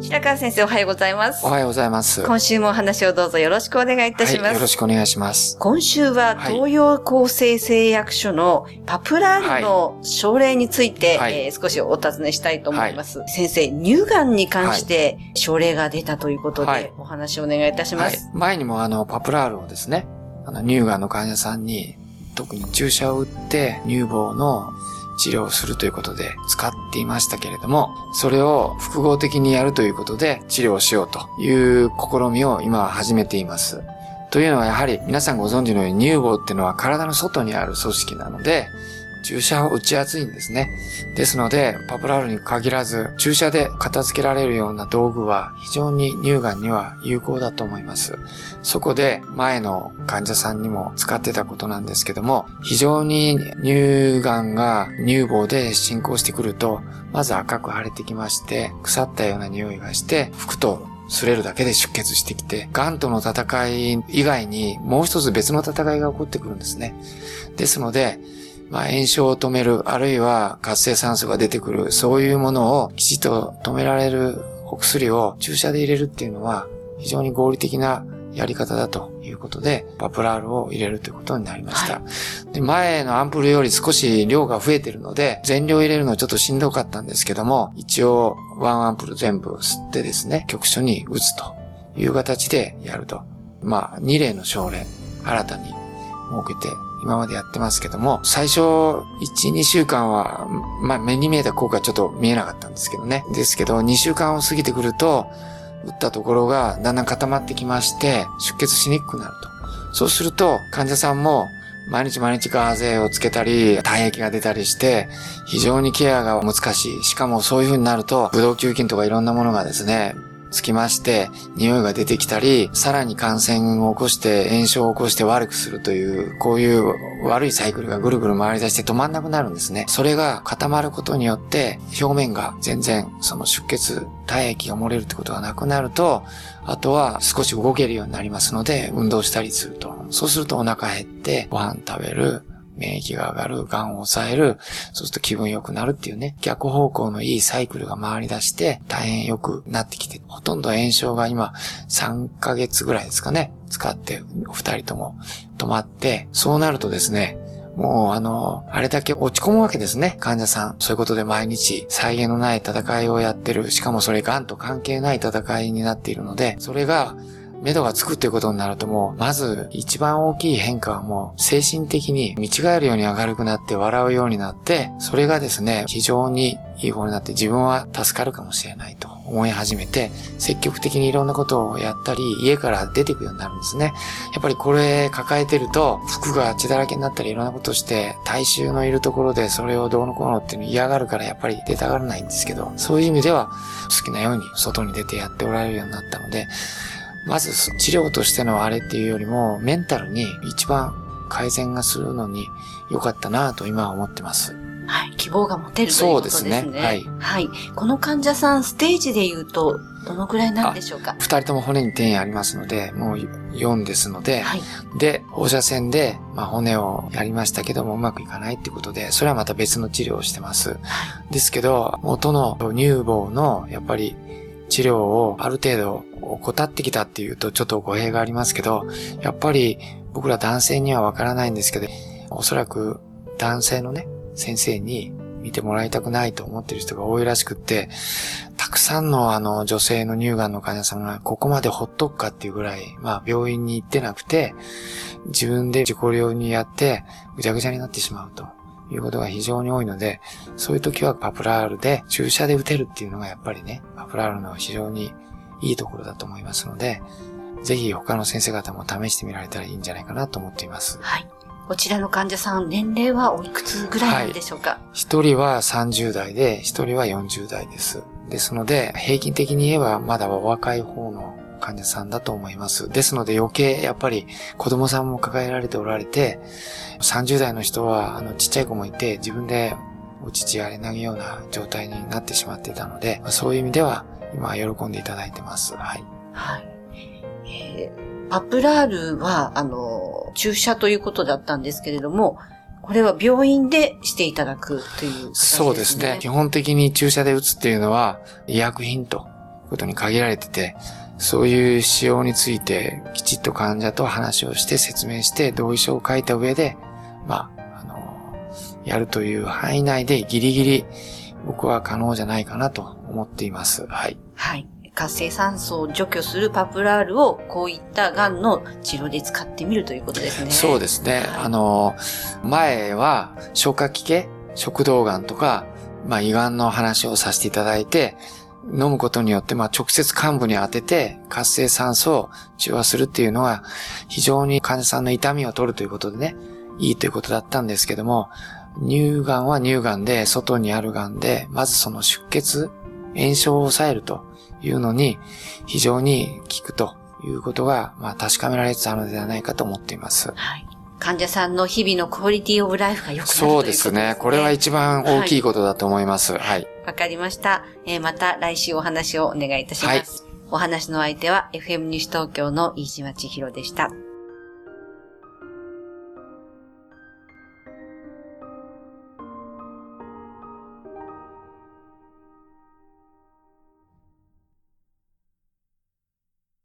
白川先生おはようございますおはようございます。今週もお話をどうぞよろしくお願いいたします、はい、よろしくお願いします。今週ははい東洋厚生製薬所のパプラールの症例について、はいえー少しお尋ねしたいと思います。先生、乳がんに関して症例が出たということで、はいお話をお願いいたしまはいす。。前にもあの、パプラールをですね、あの、乳がんの患者さんに、特に注射を打って乳房の治療するということで使っていましたけれども、それを複合的にやるということで治療をしようという試みを今は始めています。というのはやはり皆さんご存知のように乳房っていうのは体の外にある組織なので、注射を打ちやすいんですね。ですので、パプラールに限らず、注射で片付けられるような道具は非常に乳がんには有効だと思います。そこで前の患者さんにも使ってたことなんですけども、非常に乳がんが乳房で進行してくると、まず赤く腫れてきまして、腐ったような匂いがして、服と擦れるだけで出血してきて、癌との戦い以外にもう一つ別の戦いが起こってくるんですね。ですので、まあ、炎症を止める、あるいは活性酸素が出てくる、そういうものをきちっと止められるお薬を注射で入れるっていうのは、非常に合理的なやり方だということで、パプラールを入れるということになりました。で前のアンプルより少し量が増えてるので、全量入れるのちょっとしんどかったんですけども、一応ワンアンプル全部吸ってですね、局所に打つという形でやると。まあ、2例の症例、新たに設けて今までやってますけども、最初、1、2週間は、まあ、目に見えた効果ちょっと見えなかったんですけどね。ですけど、2週間を過ぎてくると、打ったところがだんだん固まってきまして、出血しにくくなると。そうすると、患者さんも、毎日毎日ガーゼをつけたり、体液が出たりして、非常にケアが難しい。しかもそういう風になると、ブドウ球菌とかいろんなものがですね、つきまして、匂いが出てきたり、さらに感染を起こして炎症を起こして悪くするという、こういう悪いサイクルがぐるぐる回り出して止まんなくなるんですね。それが固まることによって、表面が全然その出血、体液が漏れるってことがなくなると、あとは少し動けるようになりますので、運動したりすると。そうするとお腹減って、ご飯食べる、免疫が上がる、癌を抑える、そうすると気分良くなるっていうね、逆方向のいいサイクルが回り出して、大変良くなってきて、ほとんど炎症が今3ヶ月ぐらいですかね、使って、お二人とも止まって、そうなるとですね、もうあの、あれだけ落ち込むわけですね、患者さん。そういうことで毎日、再現のない戦いをやってる。しかもそれ癌と関係ない戦いになっているので、それが、目処がつくっていうことになるともう、まず一番大きい変化はもう精神的に見違えるように明るくなって笑うようになって、それがですね、非常にいい方になって自分は助かるかもしれないと思い始めて、積極的にいろんなことをやったり、家から出てくようになるんですね。やっぱりこれ抱えてると、服が血だらけになったりいろんなことして、大衆のいるところでそれをどうのこうのっていうの嫌がるからやっぱり出たがらないんですけど、そういう意味では好きなように外に出てやっておられるようになったので、まず治療としてのあれっていうよりも、メンタルに一番改善がするのに良かったなと今は思ってます。はい。希望が持てるということですね。そうですねはいはい。この患者さん、ステージで言うと、どのくらいなんでしょうか？二人とも骨に転移ありますので、もう4ですので、はい。で、放射線で、まあ、骨をやりましたけどもうまくいかないってことで、それはまた別の治療をしてます。ですけど、元の乳房の、やっぱり、治療をある程度怠ってきたっていうとちょっと語弊がありますけど、やっぱり僕ら男性にはわからないんですけど、おそらく男性のね、先生に見てもらいたくないと思ってる人が多いらしくって、たくさんのあの女性の乳がんの患者さんがここまでほっとくかっていうぐらい、まあ病院に行ってなくて、自分で自己療にやってぐちゃぐちゃになってしまうということが非常に多いので、そういう時はパプラールで注射で打てるっていうのがやっぱりね、パプラールの非常にいいところだと思いますので、ぜひ他の先生方も試してみられたらいいんじゃないかなと思っています。はい。こちらの患者さん、年齢はおいくつぐらいなんでしょうか？一、はい、人は30代で、一人は40代です。ですので、平均的に言えばまだお若い方の患者さんだと思います。ですので余計やっぱり子供さんも抱えられておられて、30代の人はあのちっちゃい子もいて自分でお乳あれ投げような状態になってしまっていたので、そういう意味では今喜んでいただいてます。はい。はい。えー、パプラールは、あの、注射ということだったんですけれども、これは病院でしていただくという、ね、そうですね。基本的に注射で打つっていうのは医薬品ということに限られてて、そういう使用についてきちっと患者と話をして説明して同意書を書いた上で、まあ、あの、やるという範囲内でギリギリ僕は可能じゃないかなと思っています。はい。はい。活性酸素を除去するパプラールをこういった癌の治療で使ってみるということですね。そうですね。はい、あの、前は消化器系、食道癌とか、まあ胃がんの話をさせていただいて、飲むことによって、まあ直接患部に当てて活性酸素を中和するっていうのは非常に患者さんの痛みを取るということでね、いいということだったんですけども、乳がんは乳がんで、外にあるがんで、まずその出血、炎症を抑えるというのに非常に効くということが、まあ、確かめられつつあるのではないかと思っています。はい。患者さんの日々のクオリティオブライフが良くなるそうですね。これは一番大きいことだと思います。はい。わ、はい、かりました。えー、また来週お話をお願いいたします。はい、お話の相手は FM 西東京の飯島千尋でした。